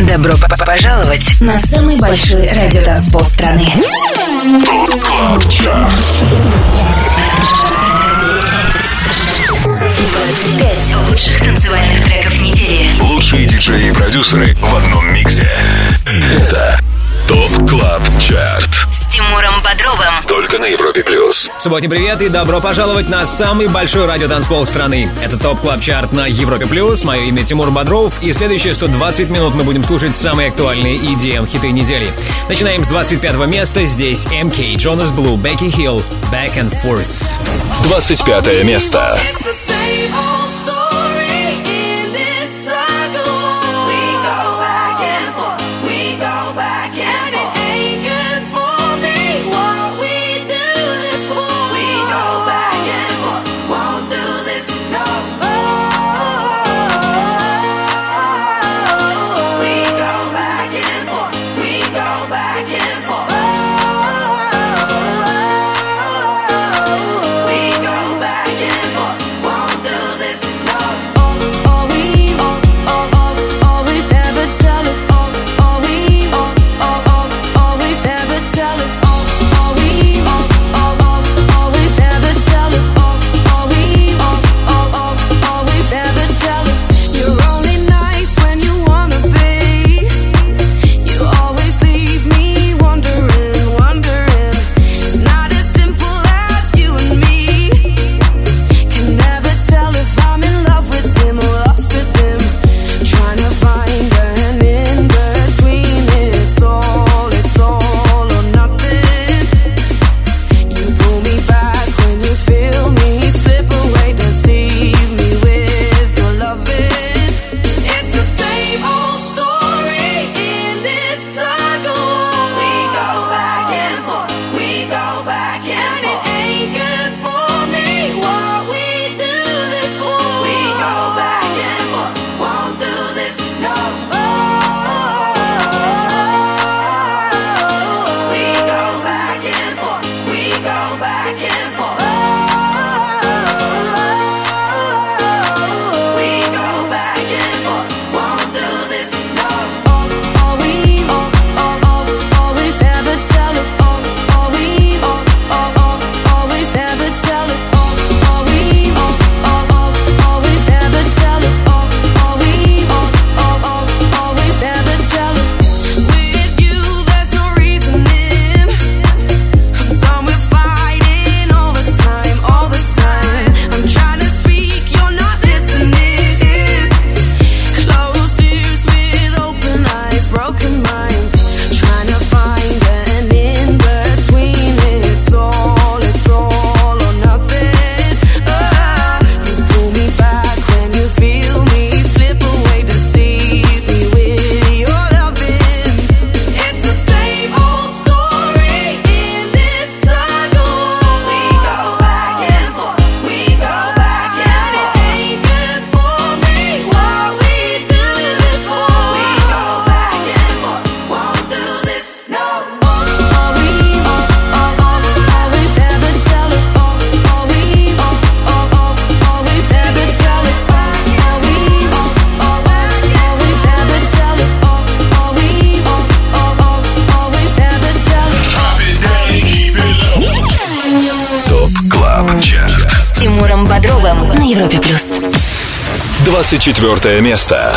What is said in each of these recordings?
Добро п -п пожаловать на самый большой радиотанцпол страны. Пять лучших танцевальных треков недели. Лучшие диджеи и продюсеры в одном миксе. Это ТОП КЛАБ ЧАРТ Тимуром Бодровым. Только на Европе плюс. Субботний привет и добро пожаловать на самый большой радиотанцпол страны. Это топ клаб чарт на Европе плюс. Мое имя Тимур Бодров. И следующие 120 минут мы будем слушать самые актуальные идеи хиты недели. Начинаем с 25 места. Здесь МК, Джонас Блу, Бекки Хилл, Back and Forth. 25 место. It's the same old story. 24 место.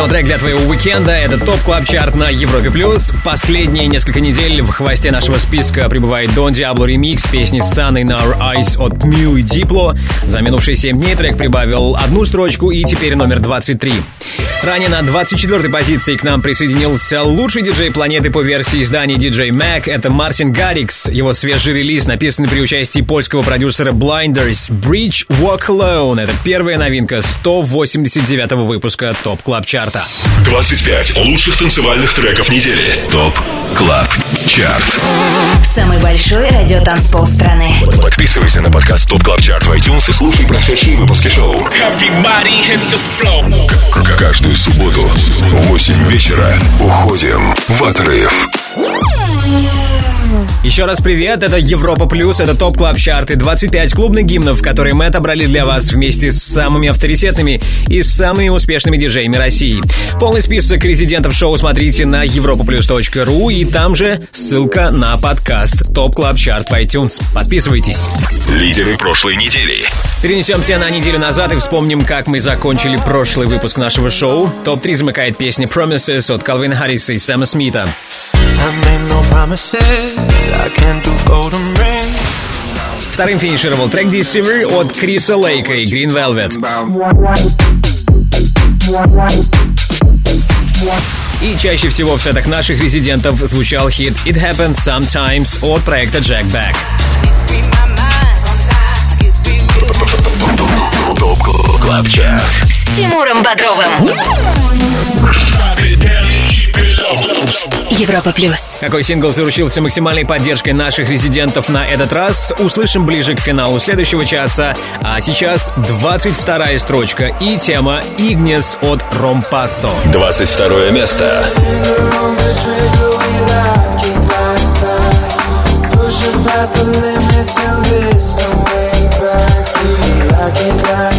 Саундтрек для твоего уикенда. Это Top Club Chart на Европе+. плюс. Последние несколько недель в хвосте нашего списка прибывает Don Diablo ремикс песни Sun in Our Eyes от MØ и Diplo. За минувшие 7 дней трек прибавил одну строчку и теперь номер 23. Ранее на 24-й позиции к нам присоединился лучший диджей планеты по версии издания DJ Mag. Это Мартин Гаррикс. Его свежий релиз, написанный при участии польского продюсера Blinders. Breach Walk Alone. Это первая новинка 189 выпуска Top Club Chart а. 25 лучших танцевальных треков недели. ТОП Клаб Чарт. Самый большой радиотанцпол страны. Подписывайся на подкаст Top Club Chart в iTunes и слушай прошедшие выпуски шоу. Everybody Каждую субботу в 8 вечера уходим в отрыв. Еще раз привет, это Европа Плюс, это Top Club Chart и 25 клубных гимнов, которые мы отобрали для вас вместе с самыми авторитетными и самыми успешными диджеями России. Полный список резидентов шоу смотрите на europaplus.ru и там же ссылка на подкаст Top Club Chart в iTunes. Подписывайтесь. Лидеры прошлой недели. Перенесемся на неделю назад и вспомним, как мы закончили прошлый выпуск нашего шоу. Топ-3 замыкает песня Promises от Калвина Харриса и Сэма Смита. I Вторым финишировал трек Deceiver от Криса Лейка и Green Velvet. И чаще всего в сетах наших резидентов звучал хит It Happens Sometimes от проекта Jack Back. С Тимуром Бодровым. Европа Плюс. Какой сингл заручился максимальной поддержкой наших резидентов на этот раз, услышим ближе к финалу следующего часа. А сейчас 22 строчка и тема Игнес от Ромпассо. 22 место. Pushing past the limit till this and way back. Do you like it like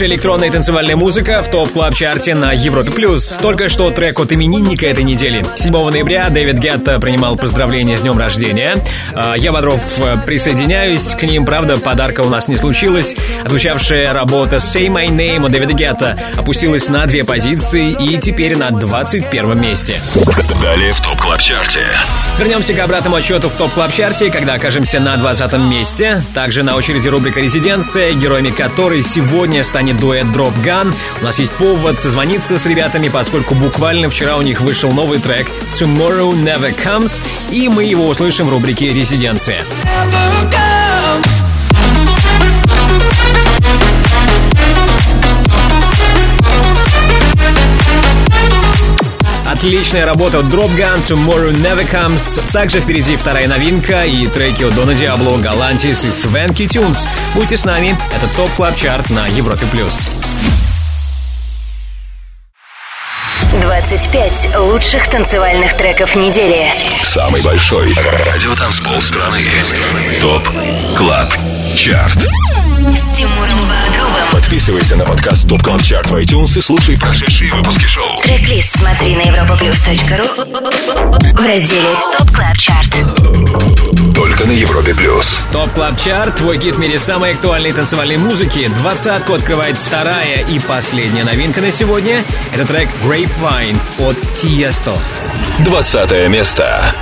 Лучшая электронная танцевальная музыка в Top Club Chart е на Европе плюс. Только что трек от именинника этой недели. 7 ноября Дэвид Гетта принимал поздравления с днем рождения. А, Я, Бодров, э, присоединяюсь к ним. Правда, подарка у нас не случилось. Отзвучавшая работа Say My Name от Дэвида Гетта опустилась на две позиции и теперь на 21 месте. Далее в ТОП Клаб Чарте. Вернемся к обратному отсчету в Top Club Chart е когда окажемся на 20 месте. Также на очереди рубрика «Резиденция», героями которой сегодня станет дуэт Dropgun. У нас есть повод созвониться с ребятами, поскольку буквально вчера у них вышел новый трек «Tomorrow Never Comes», и мы его услышим в рубрике «Резиденция». Отличная работа от Drop Gun, Tomorrow Never Comes. Также впереди вторая новинка и треки от Дона Диабло, Галантис и Свенки Тюнс. Будьте с нами, это Top Club Chart на Европе+. плюс. 25 лучших танцевальных треков недели. Самый большой радиотанцпол страны. ТОП Клаб Чарт. С Тимуром Бодровым. Подписывайся на подкаст Top Club Chart в iTunes и слушай прошедшие выпуски шоу. Трек-лист смотри на europaplus.ru в разделе Top Club Chart. Только на Европе Плюс. Top Club Chart, твой гид в мире самой актуальной танцевальной музыки. Двадцатку открывает вторая и последняя новинка на сегодня. Это трек Grapevine от Tiesto. 20 место.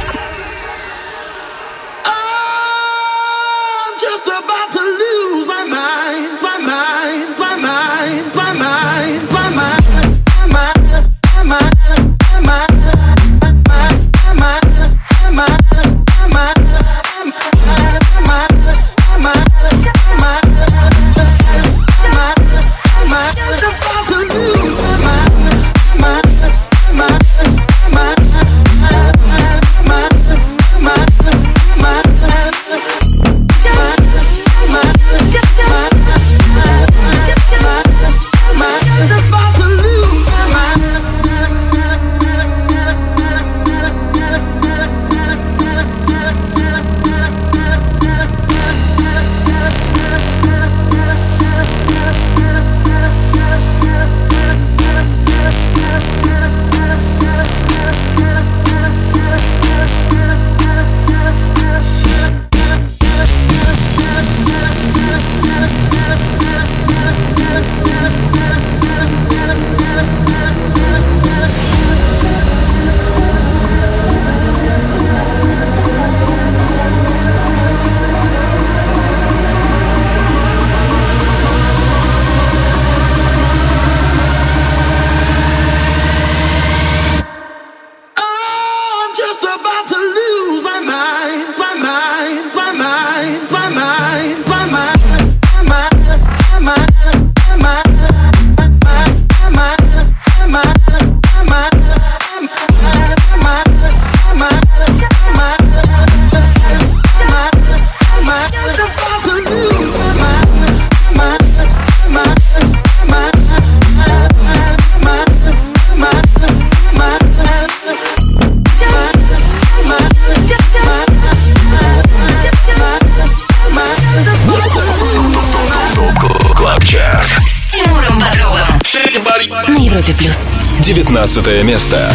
19 место.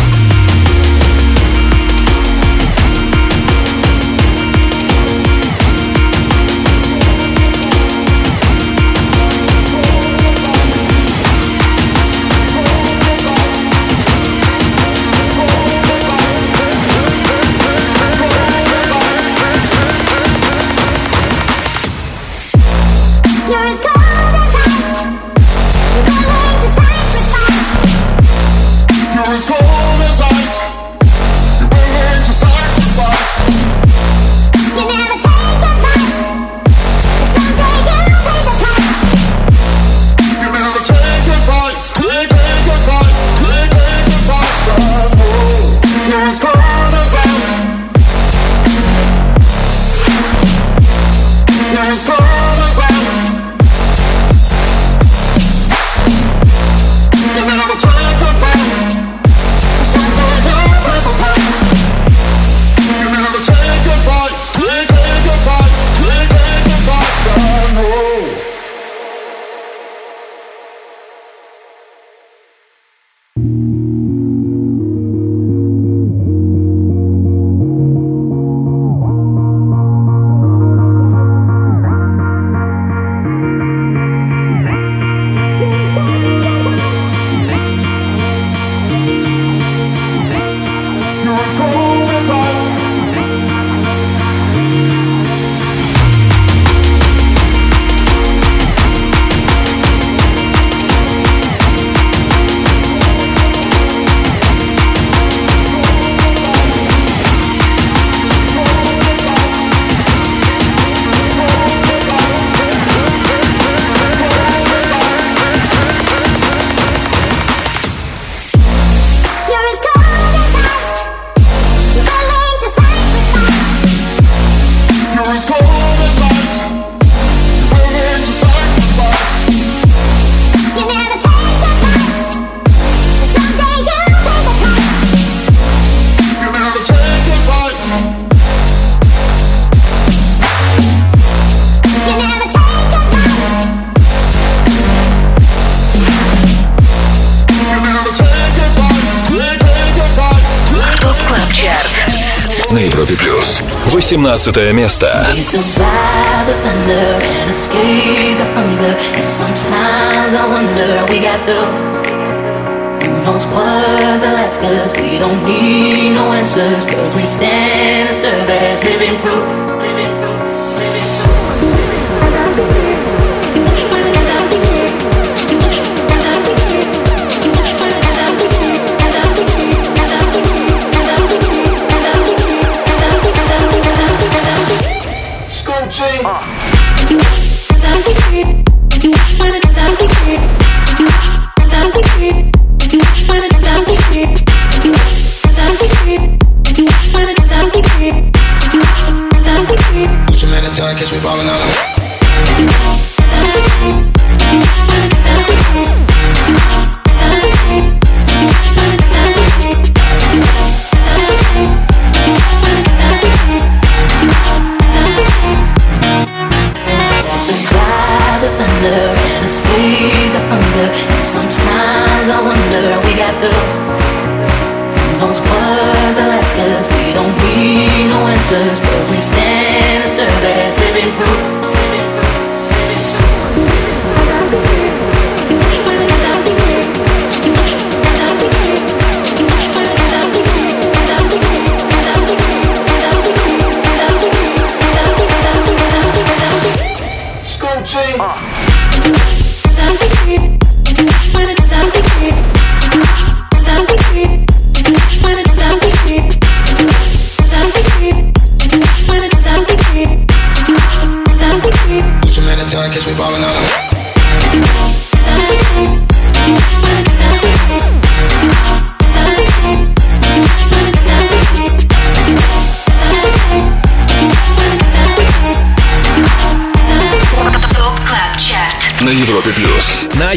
18 место.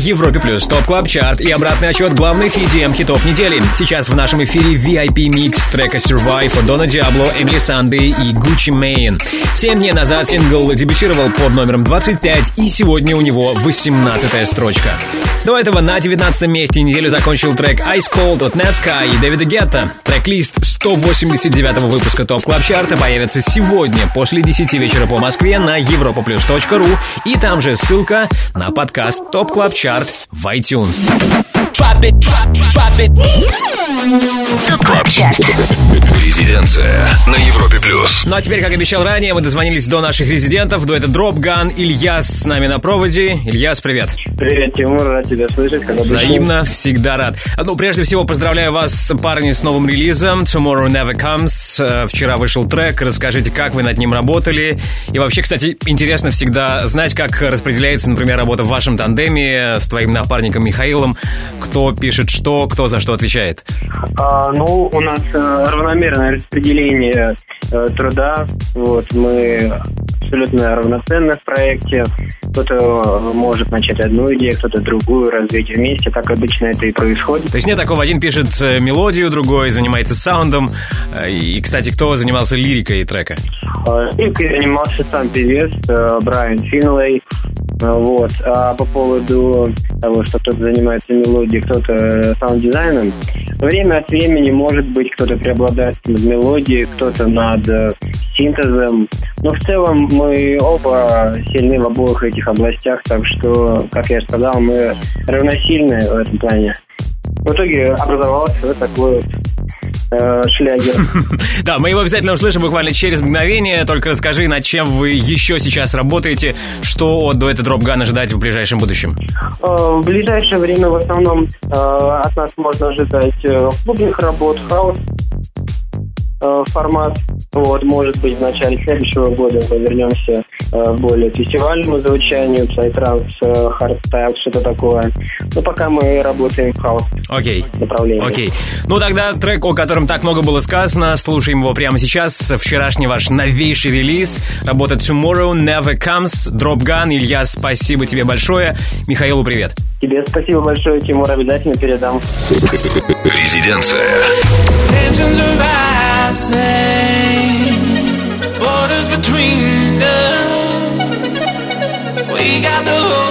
Европе Плюс Top Club Chart и обратный отсчет главных EDM хитов недели. Сейчас в нашем эфире VIP mix трека Survive от Дона Диабло, Эмили Санды и Gucci Mane. Семь дней назад сингл дебютировал под номером 25, и сегодня у него 18 строчка. До этого на 19 месте неделю закончил трек Ice Cold от Netsky и Дэвида Гетта. Трек-лист 189 выпуска Top Club Chart а появится сегодня после 10 вечера по Москве на europaplus.ru и там же ссылка на подкаст Top Club Chart в iTunes. Top Club Chart. Резиденция на Европе плюс. Ну а теперь, как обещал ранее, мы дозвонились до наших резидентов, до дуэта Dropgun. Ильяс с нами на проводе. Ильяс, привет. Привет, Тимур, рад тебя слышать. Обычно. Взаимно, всегда рад. Ну, прежде всего, поздравляю вас, парни, с новым релизом Tomorrow Never Comes. Э, Вчера вышел трек, расскажите, как вы над ним работали. И вообще, кстати, интересно всегда знать, как распределяется, например, работа в вашем тандеме с твоим напарником Михаилом. Кто пишет что, кто за что отвечает. А, ну, у нас э, равномерное распределение э, труда. Вот, мы абсолютно равноценны в проекте. Кто-то может начать одну идею, кто-то другую, развить вместе. Так обычно это и происходит. То есть нет такого, один пишет мелодию, другой занимается саундом. Э, И, кстати, кто занимался лирикой трека? Лирикой занимался сам певец э, Брайан Финлей. А, Вот. А по поводу того, что кто-то занимается мелодией, кто-то э, саунд-дизайном, время от времени, может быть, кто-то преобладает над мелодией, кто-то над э, синтезом. Но в целом мы оба сильны в обоих этих областях, так что, как я сказал, мы равносильны в этом плане. В итоге образовался вот такой вот э, шлягер. Да, мы его обязательно услышим буквально через мгновение. Только расскажи, над чем вы еще сейчас работаете, что от дуэта Dropgun ожидать в ближайшем будущем. Э, В ближайшее время в основном э, от нас можно ожидать э, клубных работ, хаус э, формат. Вот, может быть, в начале следующего года мы вернемся э, более к фестивальному звучанию, psytrance, э, hardstyle, что-то такое. Но пока мы работаем в хаус Окей. направлении. Окей. Ну тогда трек, о котором так много было сказано, слушаем его прямо сейчас. Вчерашний ваш новейший релиз. Работа Tomorrow Never Comes. Drop Gun. Илья, спасибо тебе большое. Михаилу привет. Тебе спасибо большое, Тимур, обязательно передам. Резиденция. We got the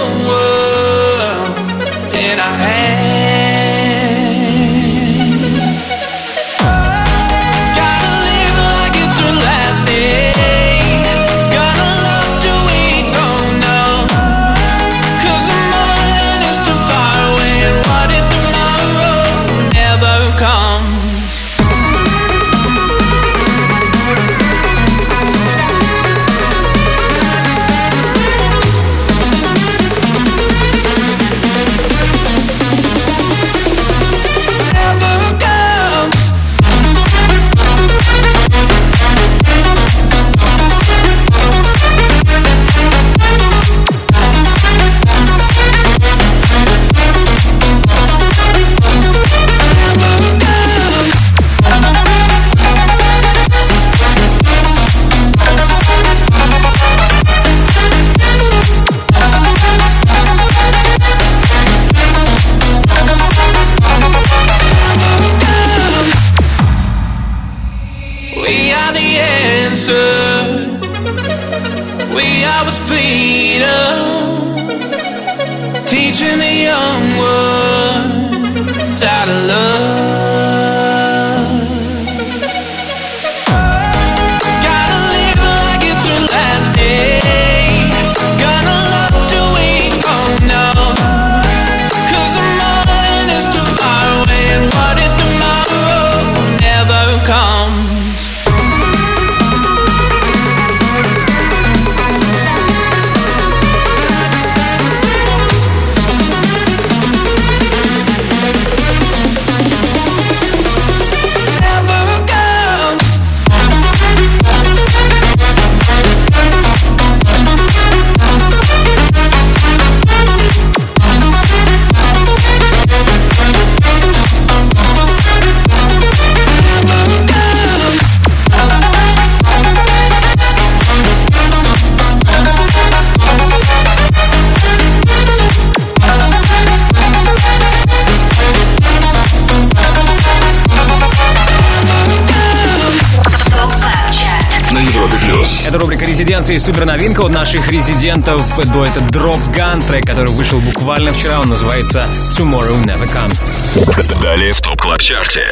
Это рубрика «Резиденция» и суперновинка от наших резидентов дуэта Dropgun, трек, который вышел буквально вчера, он называется «Tomorrow Never Comes». Далее в Top Club Chart е.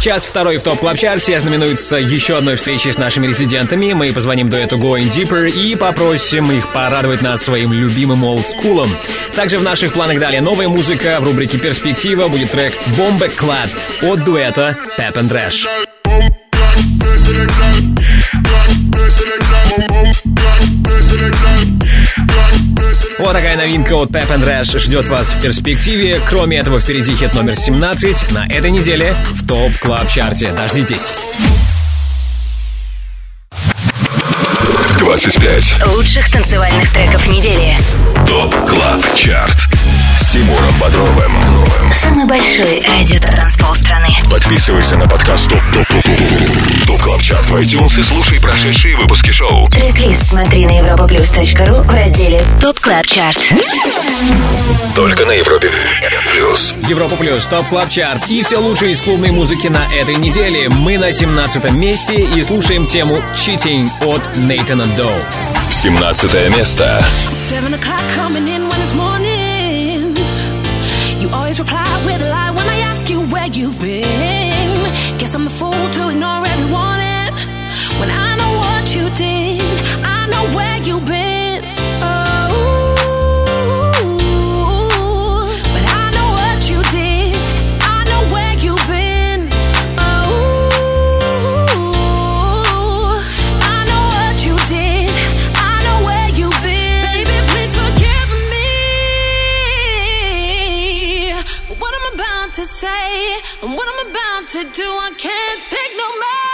Час второй в Top Club Chart е знаменуется еще одной встречей с нашими резидентами. Мы позвоним дуэту Going Deeper и попросим их порадовать нас своим любимым олдскулом. Также в наших планах далее новая музыка. В рубрике «Перспектива» будет трек «Bomba Clad» от дуэта Pep and Rash. Вот такая новинка от Pep and Rash ждет вас в перспективе. Кроме этого, впереди хит номер 17 на этой неделе в Top Club Chart е. Дождитесь. 25. Лучших танцевальных треков недели. Top Club Chart. Тимуром Бодровым. Самый большой радиотанцпол страны. Подписывайся на подкаст Top Top Top Top Top Club Chart в iTunes и слушай прошедшие выпуски шоу. Трек-лист смотри на europaplus.ru в разделе Top Club Chart. Только на Европе Плюс. Европа Плюс, Top Club Chart и все лучшее из клубной музыки на этой неделе. Мы на 17 месте и слушаем тему «Cheating» от Nathan Dawe. 17 место. Seven o'clock coming in when it's morning. Always reply with a lie when I ask you where you've been. Guess I'm the fool To do, I can't think no matter.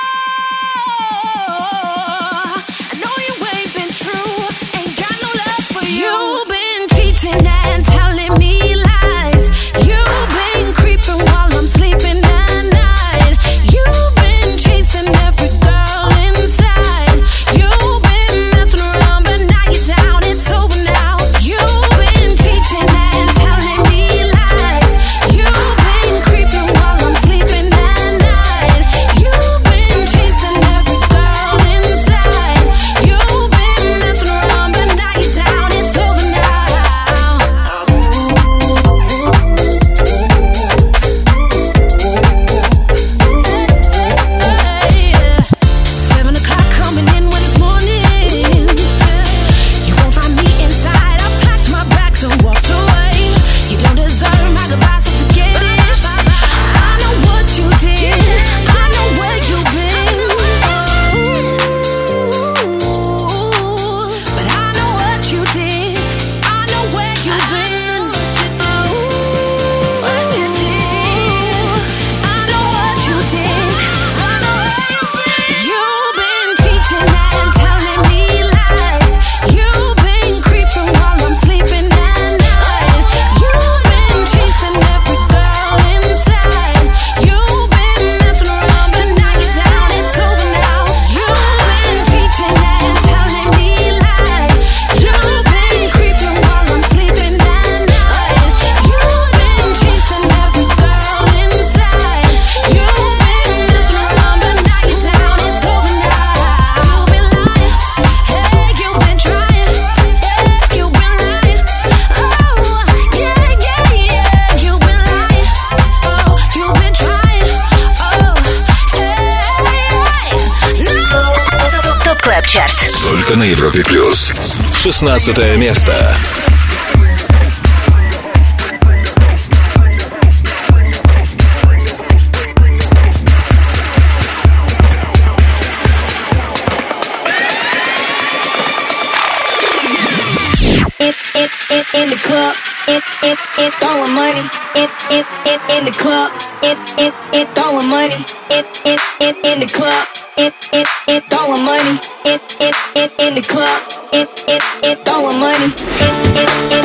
16 место. in the club. It, it, it, throwing money. It, it, it, in the club. It, it, it, throwing money. It, it, it, in the club. It, it, it, throwing money. Money.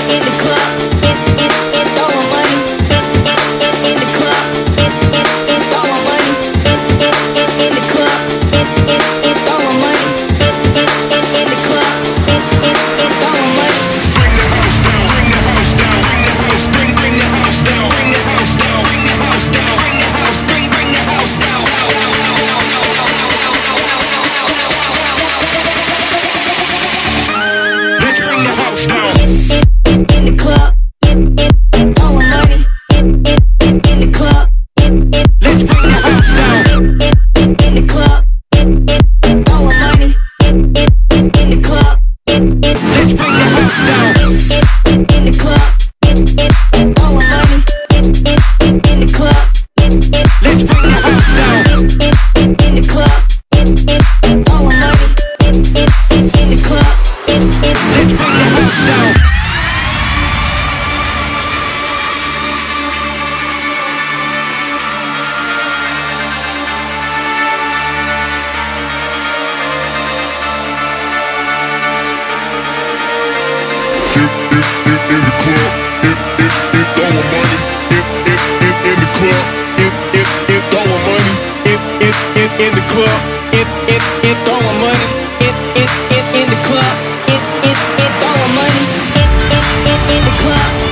in the club.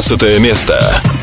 16 место.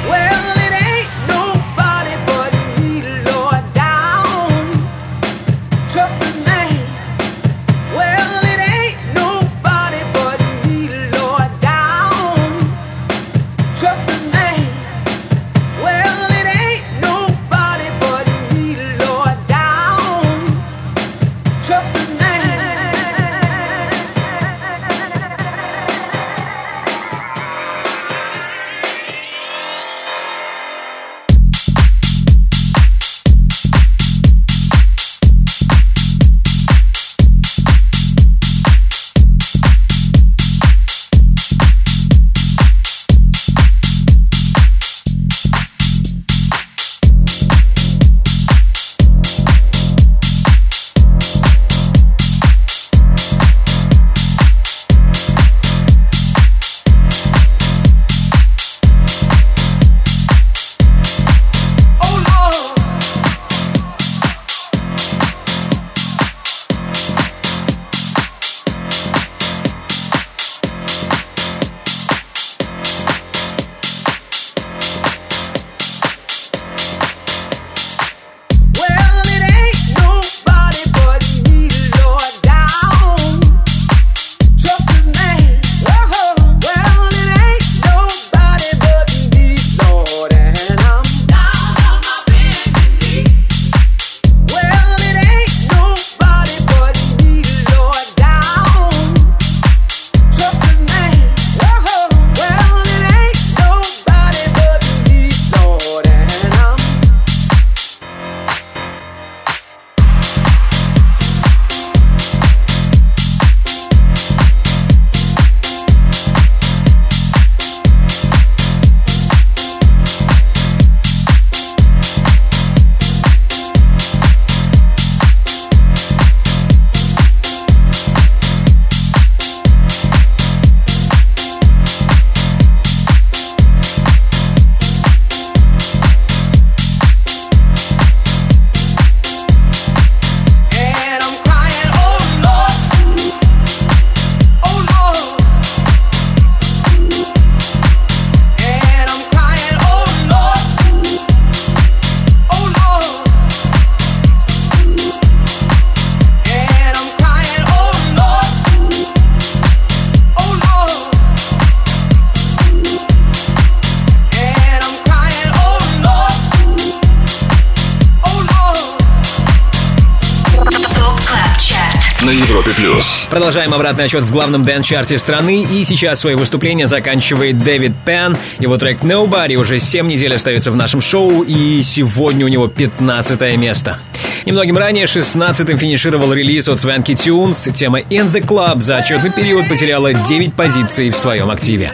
Продолжаем обратный отчет в главном дэн-чарте страны, и сейчас свое выступление заканчивает Дэвид Пен. Его трек Nobody уже 7 недель остается в нашем шоу, и сегодня у него 15 место. Немногим ранее 16-м финишировал релиз от Свенки Тюнс. Тема In The Club за отчетный период потеряла 9 позиций в своем активе.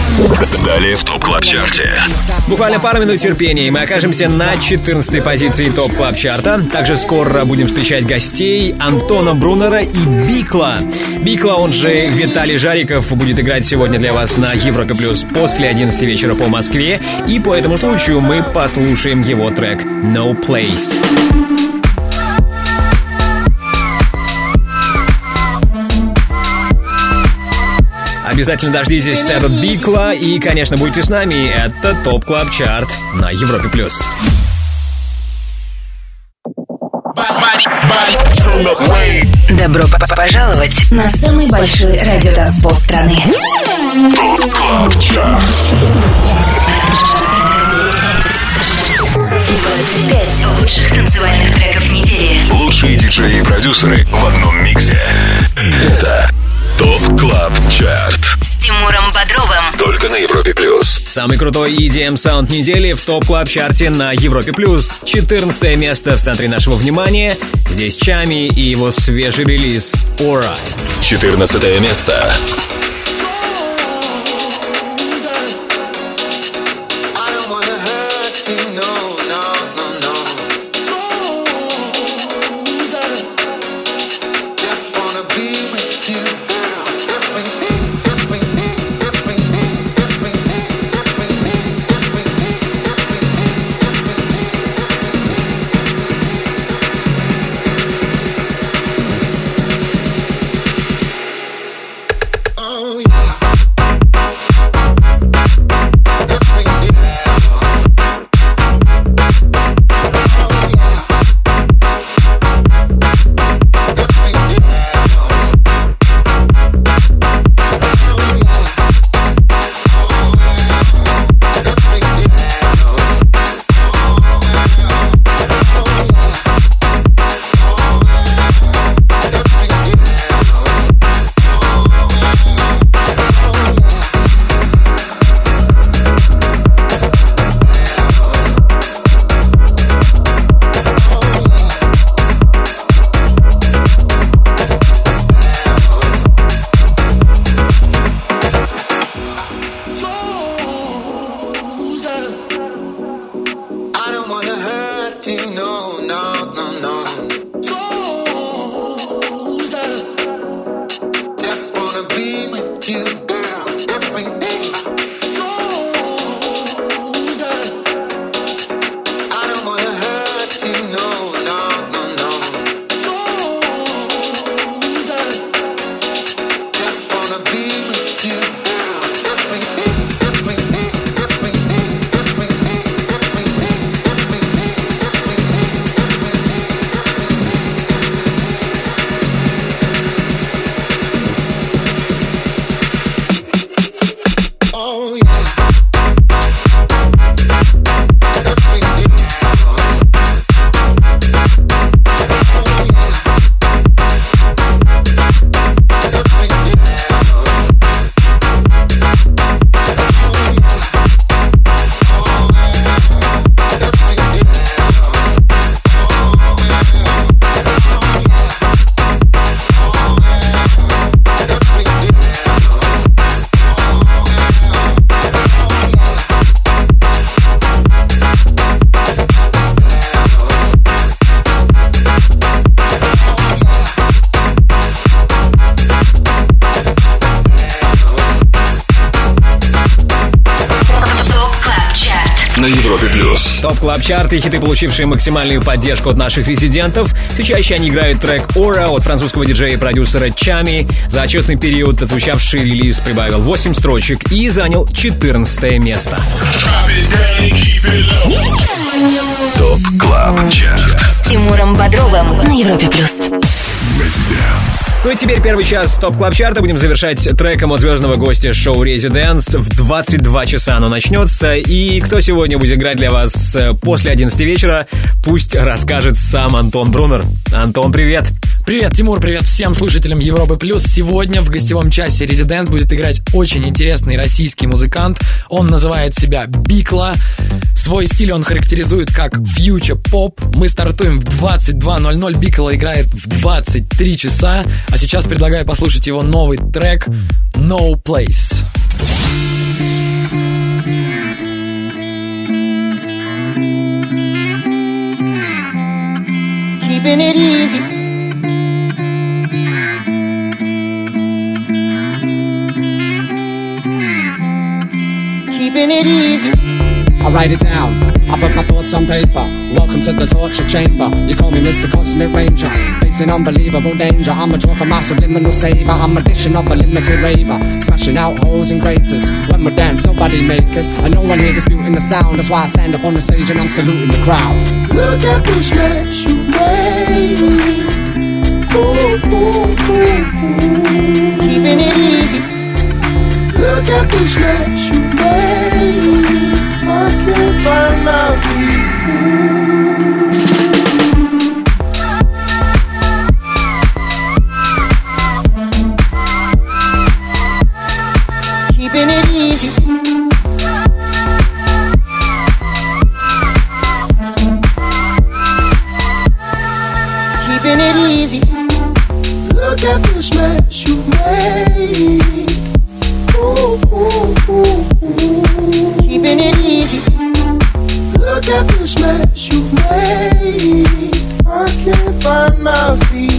Далее в Top Club Chart е. Буквально пару минут терпения, и мы окажемся на 14 позиции Top Club Chart а. Также скоро будем встречать гостей Антона Брунера и Бикла. Бикла, он же Виталий Жариков, будет играть сегодня для вас на Европе Плюс после 11 вечера по Москве. И по этому случаю мы послушаем его трек «No Place». Обязательно дождитесь сета Бикла и, конечно, будьте с нами. Это Top Club Chart на Европе+. плюс. Добро п- п- пожаловать на самый большой радиотанцпол страны. Top Club Chart. 25 лучших танцевальных треков недели. Лучшие диджеи и продюсеры в одном миксе. Это Top Club Chart. С Тимуром Бодровым. Только на Европе Плюс. Самый крутой EDM саунд недели в Top Club Chart е на Европе плюс. 14 место в центре нашего внимания. Здесь Tchami и его свежий релиз Aura. 14 место. Плюс. Top Club Chart и хиты, получившие максимальную поддержку от наших резидентов. Все чаще они играют трек Aura от французского диджея и продюсера Tchami. За отчетный период отзвучавший релиз прибавил 8 строчек и занял 14 место. Top Club Chart. С Тимуром Бодровым на Европе плюс. Ну и теперь первый час Top Club Chart а будем завершать треком от звездного гостя шоу Residents. В 22 часа оно начнется. И кто сегодня будет играть для вас э, после 11 вечера, пусть расскажет сам Антон Брунер. Антон, привет! Привет, Тимур, привет всем слушателям Европы Плюс. Сегодня в гостевом часе Резиденс будет играть очень интересный российский музыкант. Он называет себя Бикла. Свой стиль он характеризует как фьючер поп. Мы стартуем в 22.00. Бикла играет в 23 часа. А сейчас предлагаю послушать его новый трек No Place. Keeping it easy. Keeping it easy. I write it down. I put my thoughts on paper. Welcome to the torture chamber. You call me Mr. Cosmic Ranger. Facing unbelievable danger. I'm a draw for my subliminal saver. I'm a dishing up a limited raver. Smashing out holes and craters. When we dance, nobody make us. And no one here disputing the sound. That's why I stand up on the stage and I'm saluting the crowd. Look at this mess you've made. Ooh, ooh, ooh, ooh. Keeping it easy. Look at this mess you made I can't find my feet my feet.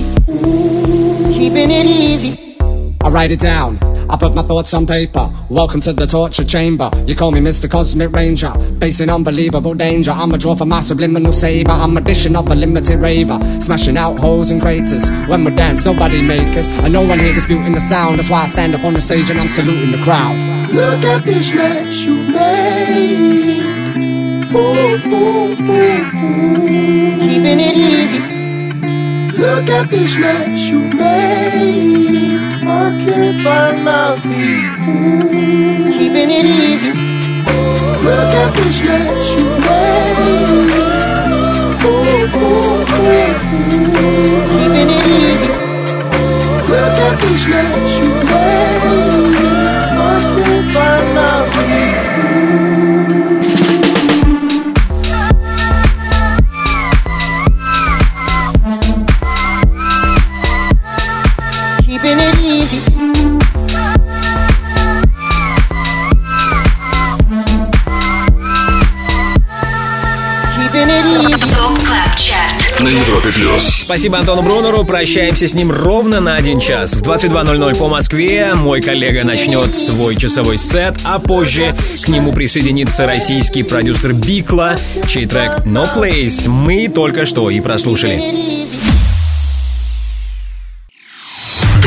Keeping it easy. I write it down. I put my thoughts on paper. Welcome to the torture chamber. You call me Mr. Cosmic Ranger. Facing unbelievable danger. I'm a draw for my subliminal saber. I'm a dishing up a limited raver. Smashing out holes and craters. When we dance, nobody make us. And no one here disputing the sound. That's why I stand up on the stage and I'm saluting the crowd. Look at this mess you've made. Ooh, ooh, ooh. Keeping it easy. Look at this mess you've made. I can't find my feet. Ooh. Keeping it easy. Look at this mess you've made. Ooh, ooh, ooh. Keeping it easy. Look at this mess you've made. I can't find my feet. Европе плюс. Спасибо Антону Брунеру. Прощаемся с ним ровно на один час. В 22.00 по Москве мой коллега начнет свой часовой сет, а позже к нему присоединится российский продюсер Бикла, чей трек No Place мы только что и прослушали.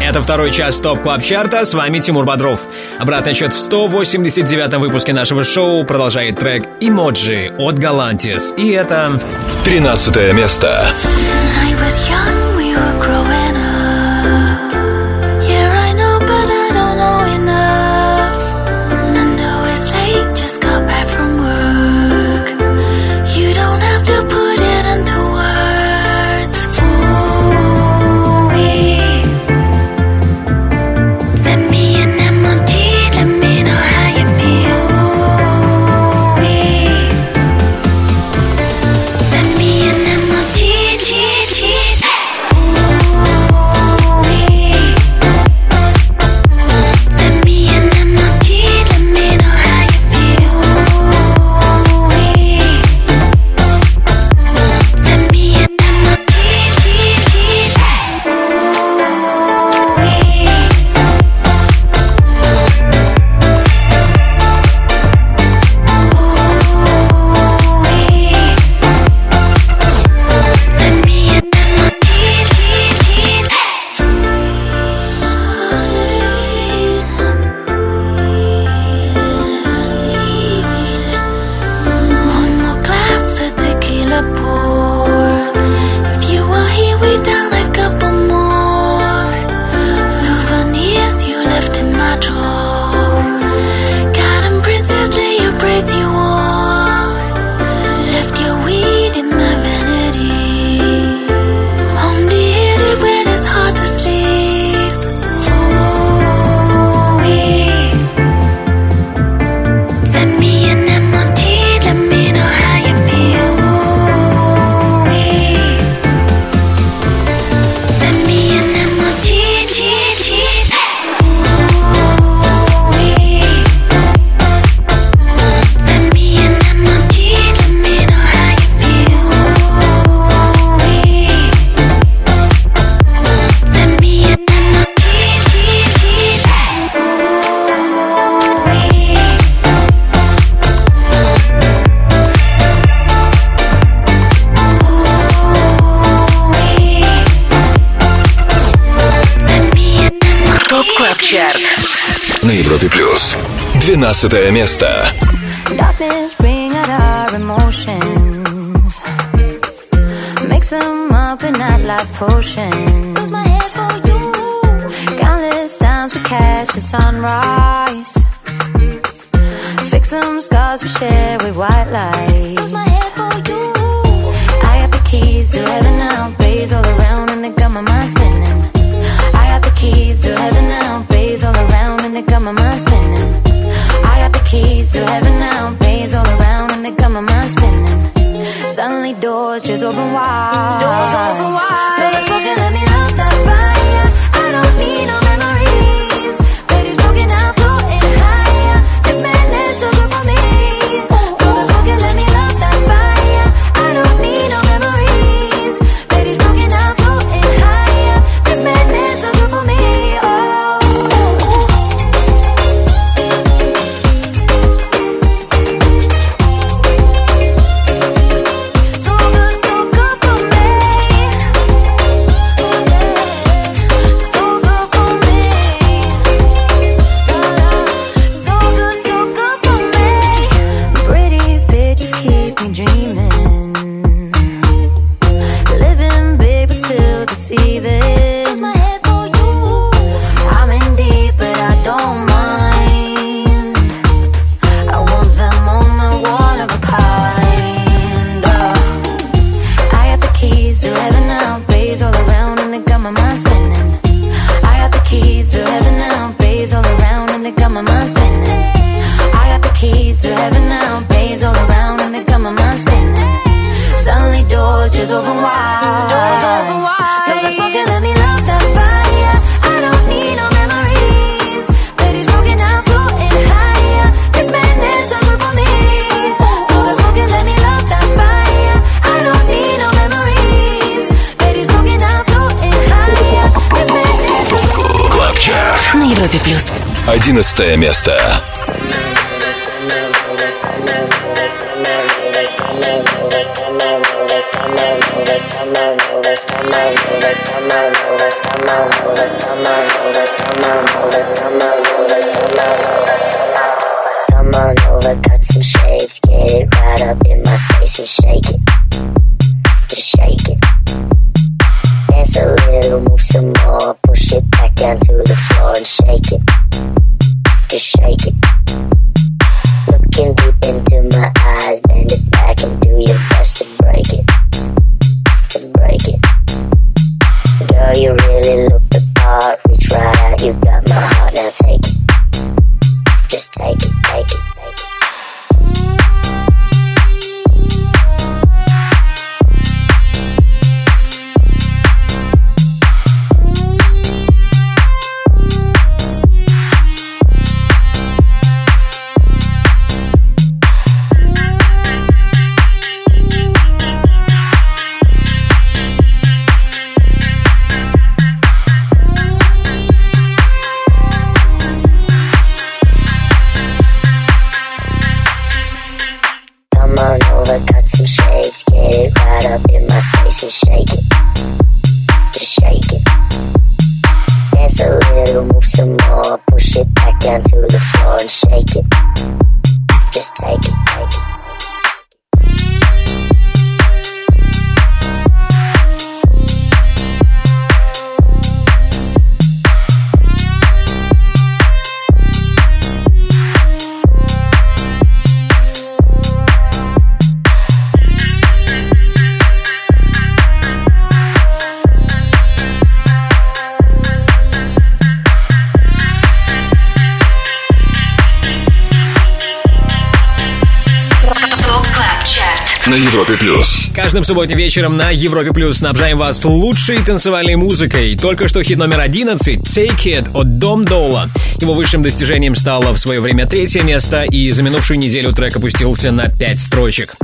Это второй час Top Club Chart а. С вами Тимур Бодров. Обратный счет в 189-м выпуске нашего шоу продолжает трек «Emoji» от Galantis. И это... 13 место. I was young, 15 место. Countless times we catch the sunrise. Fix them scars we share with white lights. My for you. I got the keys to heaven now. Bays all around and they got my mind spinning. I got the keys to heaven now. Bays all around and they got my mind spinning. Gates to heaven now, pains all around, and they got my mind spinning. Suddenly doors just open wide. Doors open wide. Европе плюс. 11 место. обычным субботним вечером на Европе Плюс снабжаем вас лучшей танцевальной музыкой. Только что хит номер 11 «Take It» от Дом Доула. Его высшим достижением стало в свое время третье место, и за минувшую неделю трек опустился на пять строчек.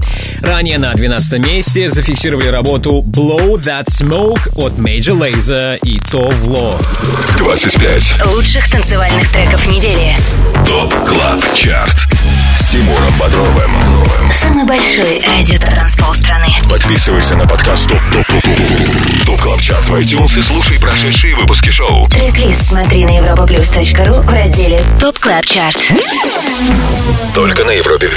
Ранее на 12 месте зафиксировали работу «Blow That Smoke» от Major Lazer и Тов Ло. 25 лучших танцевальных треков недели. ТОП КЛАБ ЧАРТ Тимуром Бодровым. Самый большой радиотанцпол страны. Подписывайся на подкаст Top Top Top Top Top Club Chart в iTunes и слушай прошедшие выпуски шоу. Трек-лист смотри на europaplus.ru в разделе Top Club Chart. Только на Европе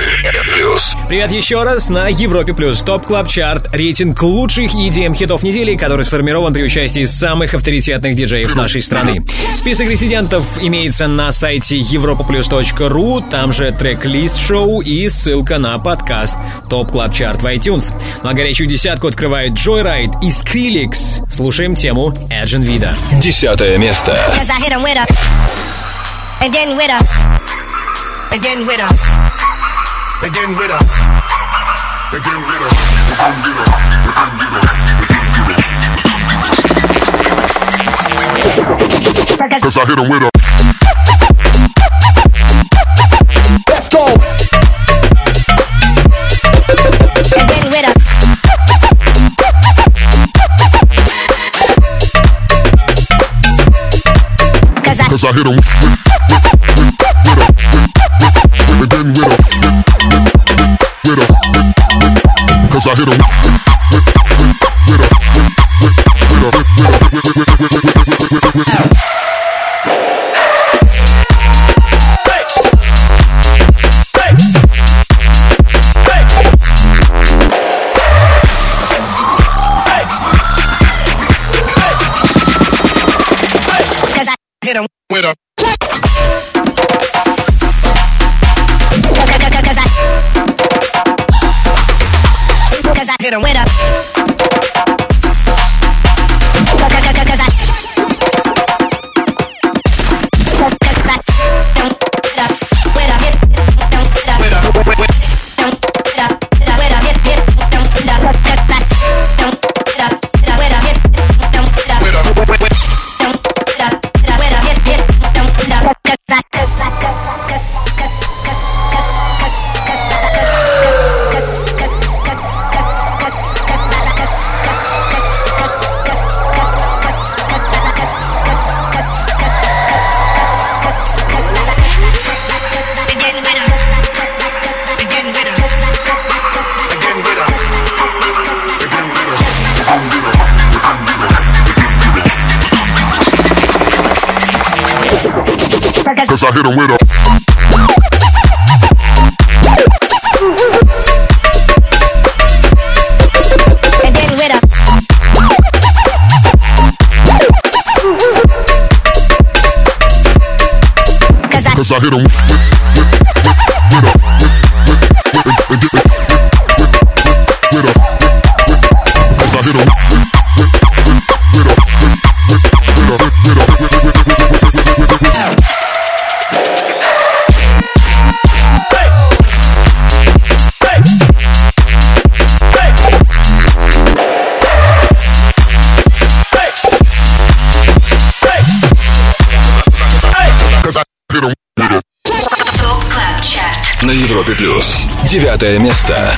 Плюс. Привет еще раз на Европе Плюс. Top Club Chart. Рейтинг лучших EDM-хитов недели, который сформирован при участии самых авторитетных диджеев нашей страны. Список резидентов имеется на сайте europaplus.ru. Там же трек-лист шоу и ссылка на подкаст Top Club Chart в iTunes. Ну а горячую десятку открывает Joyryde и Skrillex. Слушаем тему Agen Wida. Десятое место. Cause I hit him with a, and then with a, and then with a, and then with a, and then with a, Cause I hit him with a. cause I, hit him with, with, with, with, with a. With a. With a. Cause I hit him Пятое место.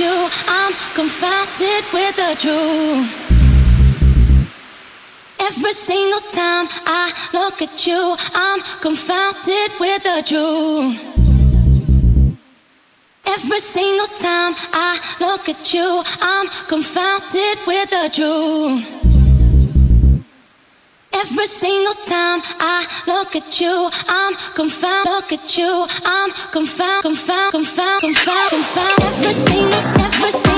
You, I'm confounded with the truth. Every single time I look at you, I'm confounded with the truth. Every single time I look at you, I'm confounded with the truth. Every single time I look at you, I'm confound. Look at you, I'm confound, confound, confound, confound, confound. Every single, every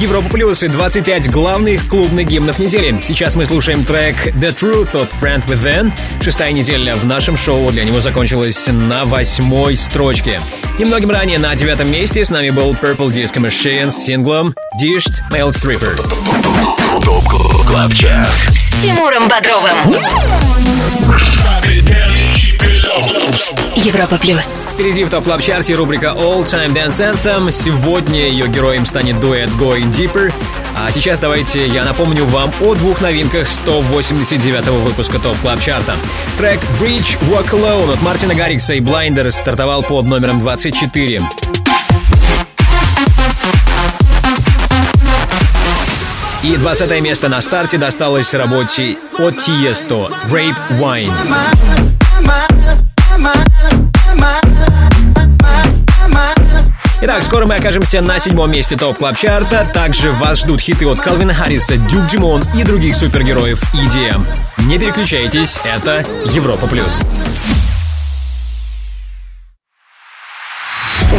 Европа Плюс и 25 главных клубных гимнов недели. Сейчас мы слушаем трек The Truth от Friend Within. Шестая неделя в нашем шоу для него закончилась на восьмой строчке. Немногим ранее на девятом месте с нами был Purple Disco Machine с синглом Dished Male Stripper. Top Club Chart. С Тимуром Бодровым. Европа Плюс. Впереди в Top Club Chart е рубрика All Time Dance Anthem. Сегодня ее героем станет дуэт Going Deeper. А сейчас давайте я напомню вам о двух новинках 189-го выпуска топ клаб чарта. Трек Bridge Walk Alone от Мартина Гаррикса и Blinders стартовал под номером 24. И 20 место на старте досталось работе от Тиесто Rape Wine. Итак, скоро мы окажемся на седьмом месте Top Club Chart а Также вас ждут хиты от Калвина Харриса, Duke Dumont и других супергероев EDM. Не переключайтесь, это Европа плюс.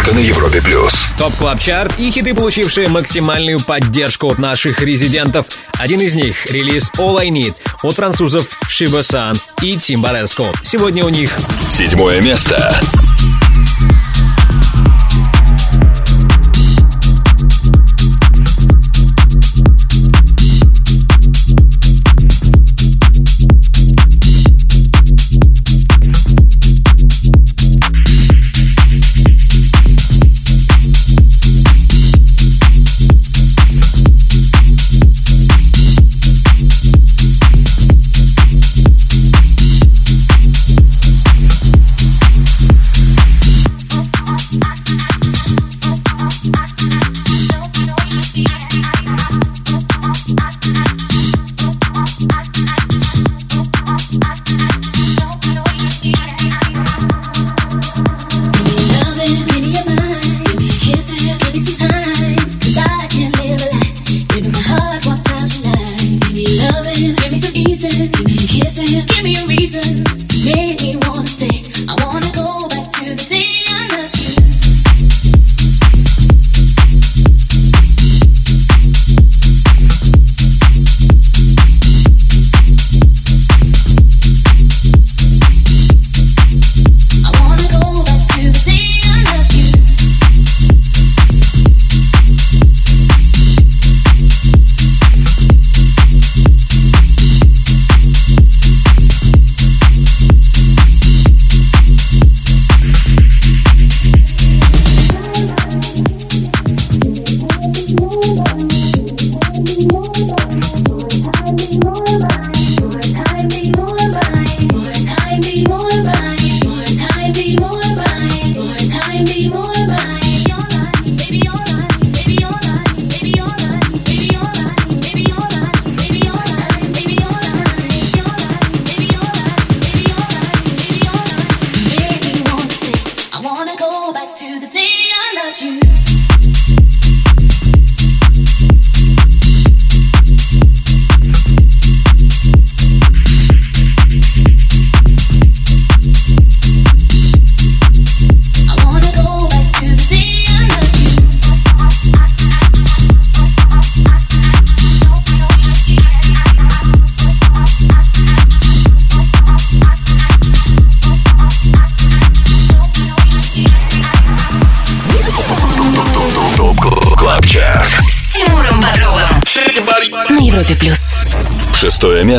Только на Европе плюс. Top Club Chart и хиты, получившие максимальную поддержку от наших резидентов. Один из них — релиз All I Need от французов Shiba San и Tim Baresko. Сегодня у них Седьмое место.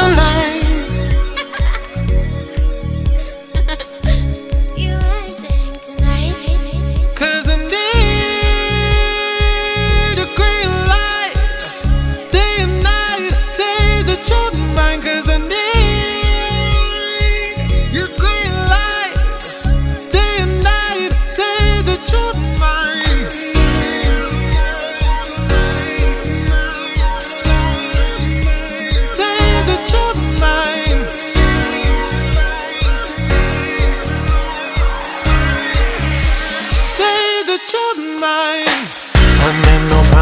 the.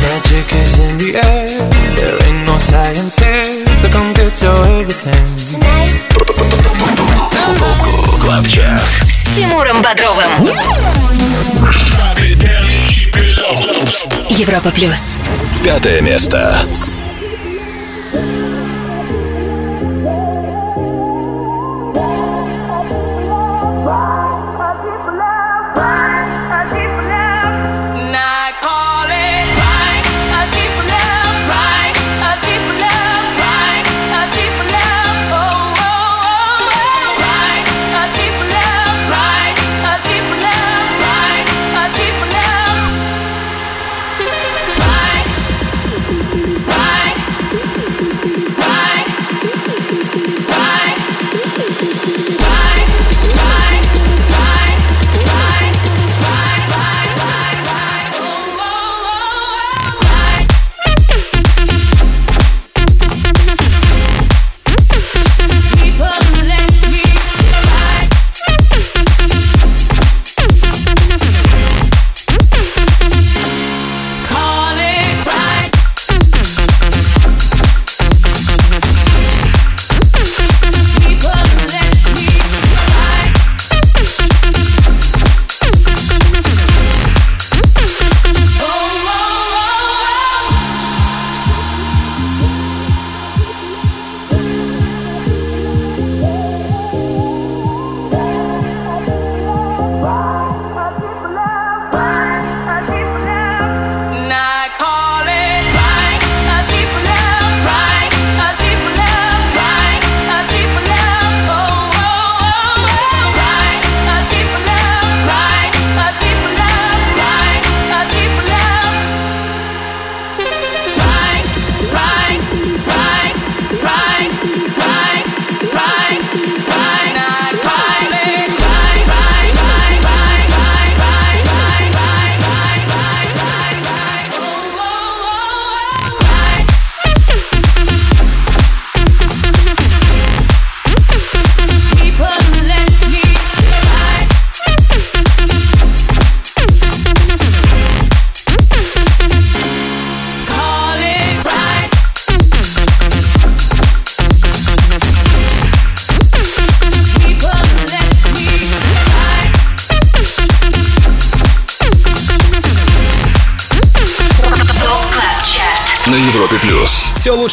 Magic is in the air. There ain't no science here, so come get your everything. Club Chart. С Тимуром Бодровым. Европа плюс. Пятое место.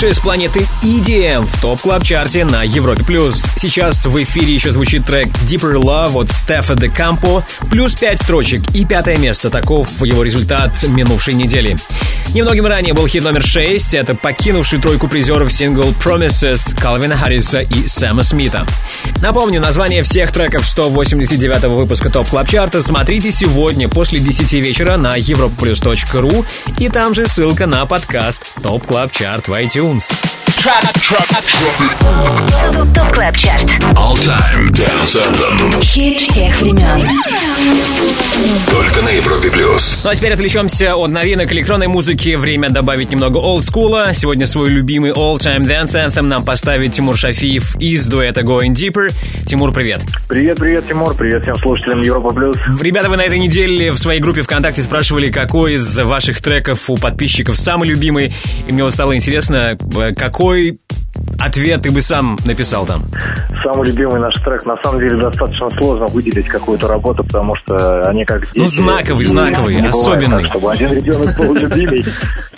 Лучшее с планеты EDM в Top Club Chart е на Европе плюс. Сейчас в эфире еще звучит трек Deeper Love от Стефа де Кампо. Плюс 5 строчек и пятое место. Таков его результат минувшей недели. Немногим ранее был хит номер 6. Это покинувший тройку призеров сингл Promises Калвина Харриса и Сэма Смита. Напомню, название всех треков 189 выпуска Top Club Chart а смотрите сегодня после 10 вечера на europaplus.ru и там же ссылка на подкаст Top Club Chart в iTunes. Top Club Chart. All Time Dance Anthem. Хит всех времен. Только на Европе плюс. Ну а теперь отвлечемся от новинок электронной музыки. Время добавить немного олдскула. Сегодня свой любимый All Time Dance Anthem нам поставит Тимур Шафиев из дуэта Going Deeper. Тимур, привет. Привет, привет, Тимур, привет всем слушателям Европа Плюс. Ребята, вы на этой неделе в своей группе ВКонтакте спрашивали, какой из ваших треков у подписчиков самый любимый. И мне вот стало интересно, э, какой ответ ты бы сам написал там? Самый любимый наш трек, на самом деле, достаточно сложно выделить какую-то работу, потому что они как дети. Ну, знаковый, знаковый, особенный. так, чтобы один ребенок был любимый.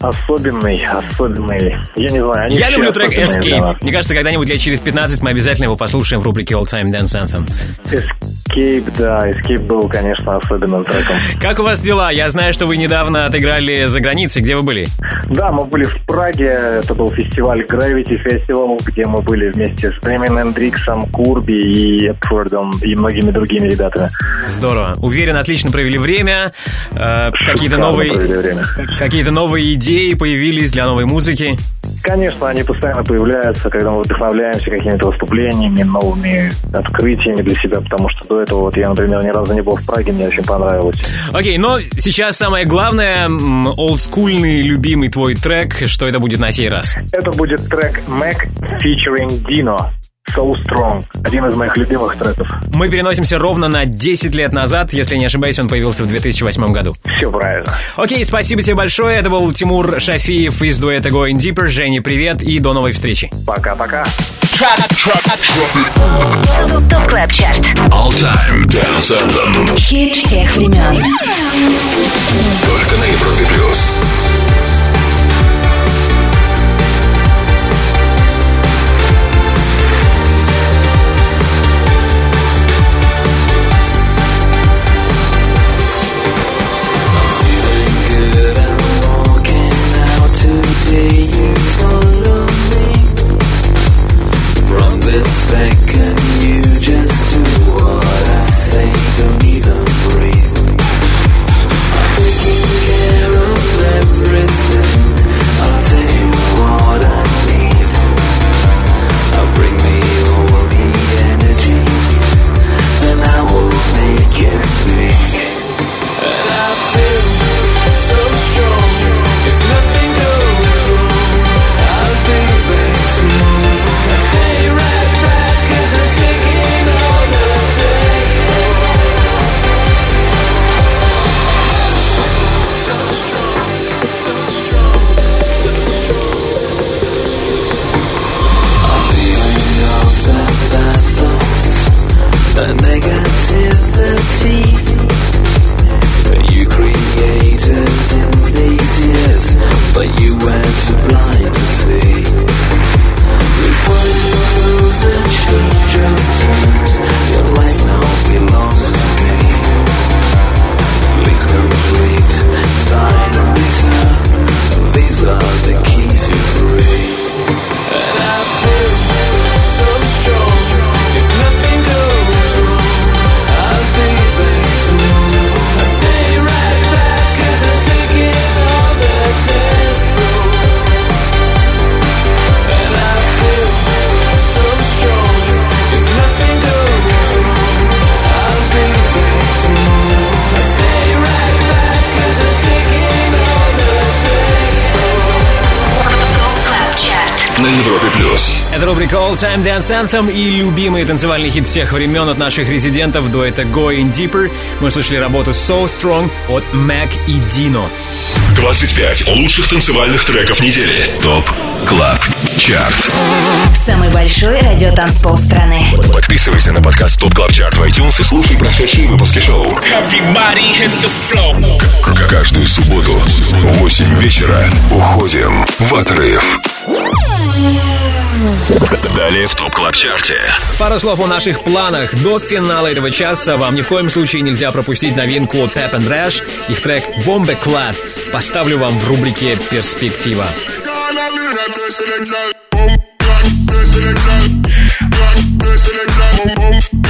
Особенный, особенный. Я не знаю, они Я люблю трек. Escape. Мне кажется, когда-нибудь лет через 15 мы обязательно его послушаем в рубрике All Time Dance Anthem. Escape, да, Escape был, конечно, особенным треком. Как у вас дела? Я знаю, что вы недавно отыграли за границей. Где вы были? Да, мы были в Праге, это был фестиваль Gravity Festival, где мы были вместе с Джейми Эндриксом, Курби и Эпфордом и многими другими ребятами. Здорово. Уверен, отлично провели время. Э, какие-то новые, провели время. какие-то новые идеи появились для новой музыки. Конечно, они постоянно появляются, когда мы вдохновляемся какими-то выступлениями, новыми открытиями для себя, потому что до этого вот я, например, ни разу не был в Праге, мне очень понравилось. Окей, но сейчас самое главное, олдскульный любимый твой трек. Что это будет на сей раз? Это будет трек Mac featuring Dino. So Strong. Один из моих любимых треков. Мы переносимся ровно на 10 лет назад. Если не ошибаюсь, он появился в 2008 году. Все правильно. Окей, спасибо тебе большое. Это был Тимур Шафиев из дуэта Going Deeper. Женя, привет и до новой встречи. Пока-пока. ТОП КЛАБ ЧАРТ. All Time Dance Anthem. Хит всех времен. Только на Европе плюс. Европе плюс. Это рубрика All Time Dance Anthem и любимый танцевальный хит всех времен от наших резидентов дуэта Going Deeper. Мы слышали работу So Strong от Mac и Dino. 25 лучших танцевальных треков недели. ТОП КЛАБ ЧАРТ. Самый большой радиотанцпол страны. Подписывайся на подкаст ТОП КЛАБ ЧАРТ в iTunes и слушай прошедшие выпуски шоу. Каждую субботу в 8 вечера уходим в отрыв. Далее в Top Club Chart е. Пару слов о наших планах. До финала этого часа вам ни в коем случае нельзя пропустить новинку Pep and Rash. Их трек Bombe Clad поставлю вам в рубрике «Перспектива». И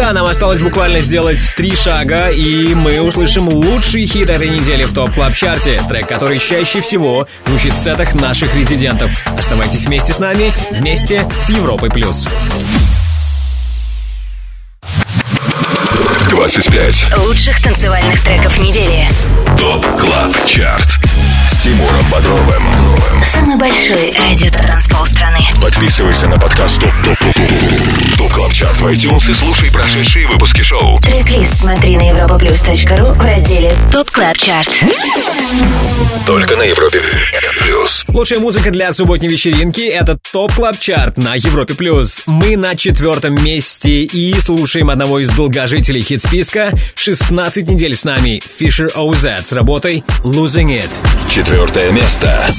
да, нам осталось буквально сделать три шага, и мы услышим лучший хит этой недели в Top Club Chart е, трек, который чаще всего звучит в сетах наших резидентов. Оставайтесь вместе с нами, вместе с Европой+. плюс. 25 Лучших танцевальных треков недели. Top Club Chart Тимуром Бодровым. Самый большой радиотанцпол страны. Подписывайся на подкаст Top Top Top Top Top Club Chart в iTunes и слушай прошедшие выпуски шоу. Трек-лист смотри на europaplus.ru в разделе Top Club Chart. Только на Европе Плюс. Лучшая музыка для субботней вечеринки — это Top Club Chart на Европе+. плюс. Мы на четвертом месте и слушаем одного из долгожителей хит-списка. 16 недель с нами Fisher OZ с работой «Losing It». Четвертое место.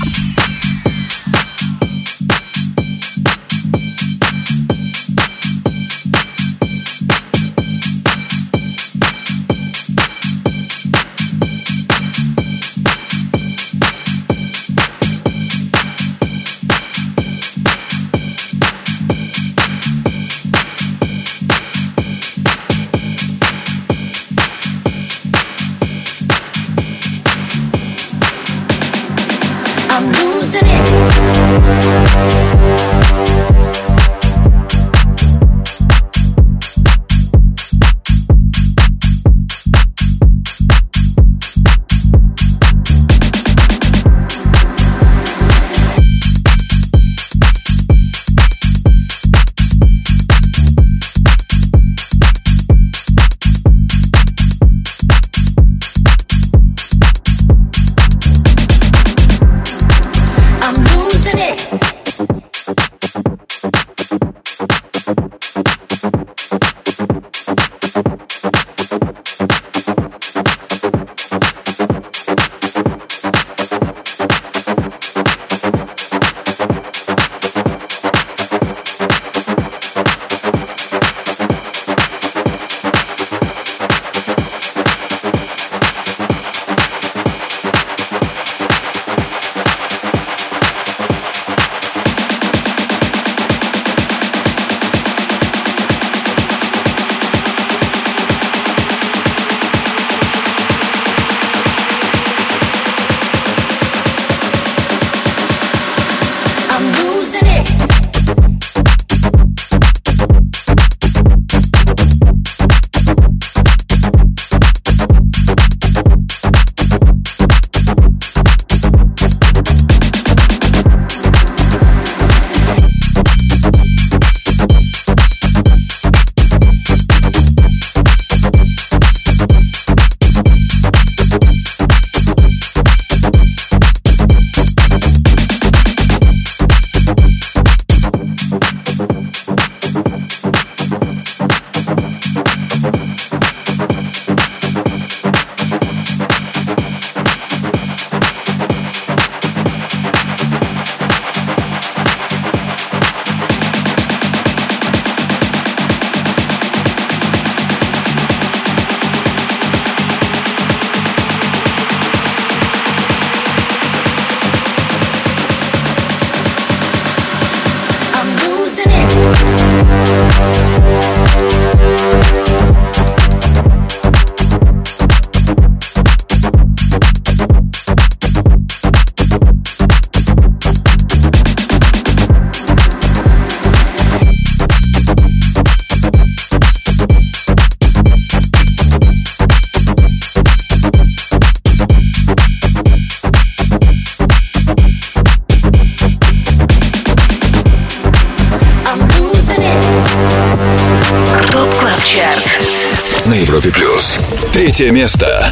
Третье место.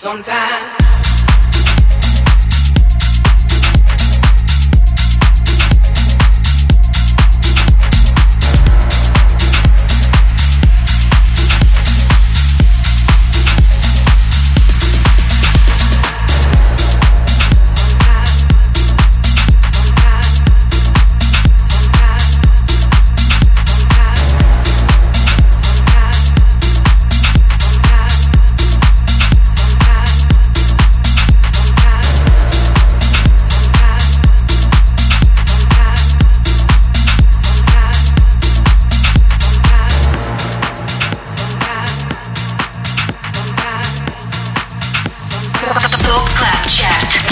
sometime.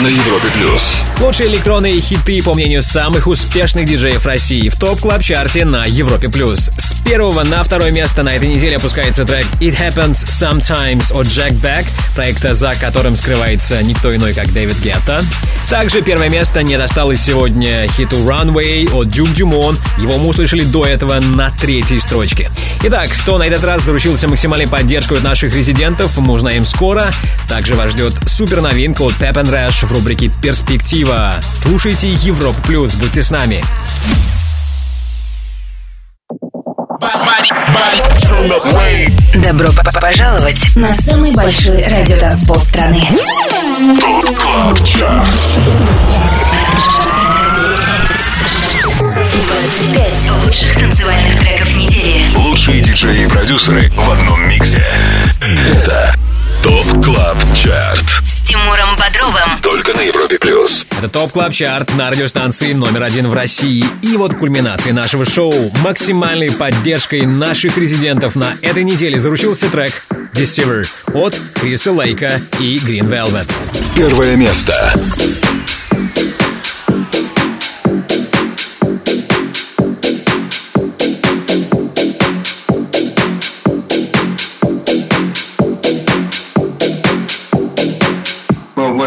На Европе плюс. Лучшие электронные хиты, по мнению самых успешных диджеев России, в топ клаб чарте на Европе+. плюс. С первого на второе место на этой неделе опускается трек «It Happens Sometimes» от Jack Beck, проекта, за которым скрывается никто иной, как Дэвид Гетта. Также первое место не досталось сегодня хиту «Runway» от Дюк Дюмон. Его мы услышали до этого на третьей строчке. Итак, кто на этот раз заручился максимальной поддержкой от наших резидентов, мы узнаем скоро. Также вас ждет супер новинка от Pep and Rash в рубрике «Перспектива». Слушайте Европу Плюс, будьте с нами. Добро пожаловать на самый большой радиотанцпол страны. 25 лучших танцевальных треков недели. Лучшие диджеи и продюсеры в одном миксе. Это Top Club Chart. С Тимуром Бодровым. Только на Европе плюс. Это Top Club Chart на радиостанции номер один в России. И вот кульминация нашего шоу. Максимальной поддержкой наших резидентов на этой неделе заручился трек Deceiver от Криса Лейка и Green Velvet. Первое место.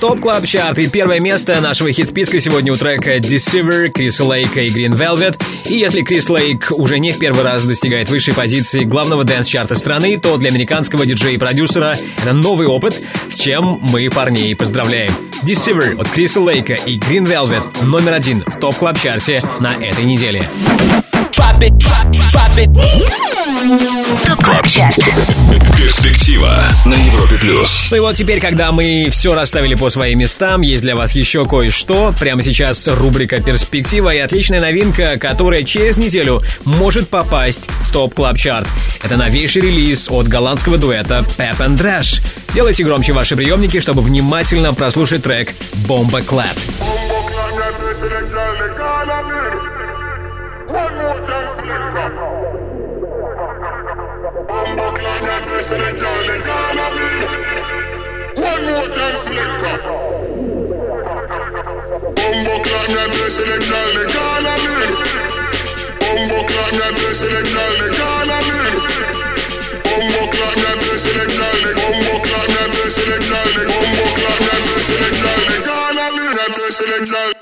Top Club Chart и первое место нашего хит-списка сегодня у трека Deceiver, Криса Лейка и Green Velvet. И если Крис Лейк уже не в первый раз достигает высшей позиции главного дэнс-чарта страны, то для американского диджея и продюсера это новый опыт, с чем мы парней поздравляем. Deceiver от Криса Лейка и Green Velvet номер один в Top Club Chart е на этой неделе. Drop it, drop, drop it. Top Club Chart. Перспектива на Европе плюс. Ну и вот теперь, когда мы все расставили по своим местам, есть для вас еще кое-что. Прямо сейчас рубрика «Перспектива» и отличная новинка, которая через неделю может попасть в топ клаб чарт Это новейший релиз от голландского дуэта Pep and Trash. Делайте громче ваши приемники, чтобы внимательно прослушать трек «Bomba Clap». Select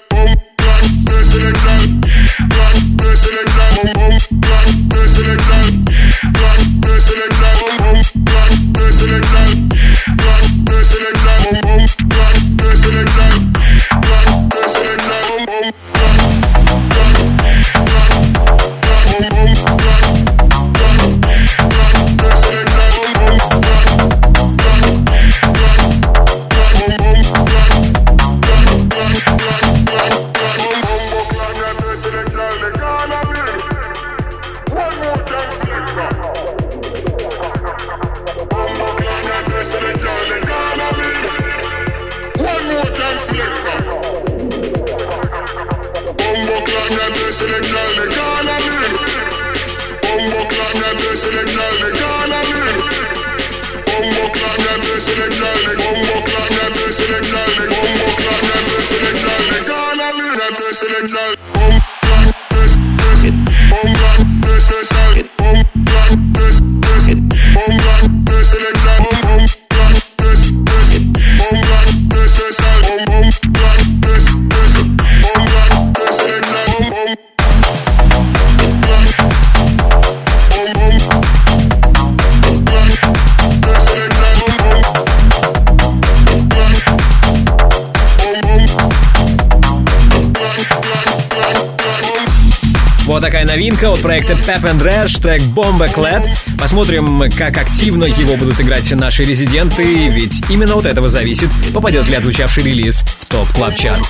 Pep and Rash, трек Bomba Clad. Посмотрим, как активно его будут играть наши резиденты, ведь именно от этого зависит, попадет ли отзвучавший релиз в Top Club Chart.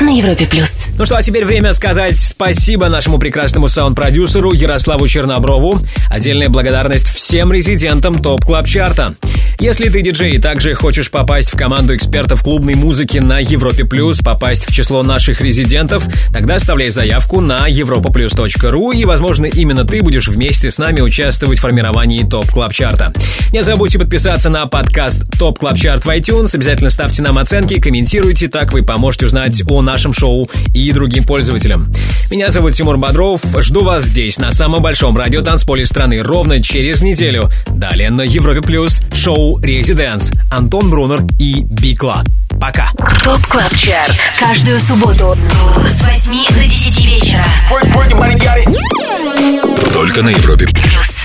На Европе плюс. Ну что, а теперь время сказать спасибо нашему прекрасному саунд-продюсеру Ярославу Черноброву. Отдельная благодарность всем резидентам Top Club Chart а. Если ты диджей и также хочешь попасть в команду экспертов клубной музыки на Европе Плюс, попасть в число наших резидентов, тогда оставляй заявку на europaplus.ru и, возможно, именно ты будешь вместе с нами участвовать в формировании Top Club Chart а. Не забудьте подписаться на подкаст Top Club Chart в iTunes, обязательно ставьте нам оценки, комментируйте, так вы поможете узнать о нашем шоу и другим пользователям. Меня зовут Тимур Бодров, жду вас здесь, на самом большом радио танцполе страны, ровно через неделю. Далее на Европе Плюс шоу «Residence» Антон Брунер и Бикла. Пока. Top Club Chart. Каждую субботу с 8 до 10 вечера. Только на Европе. Плюс.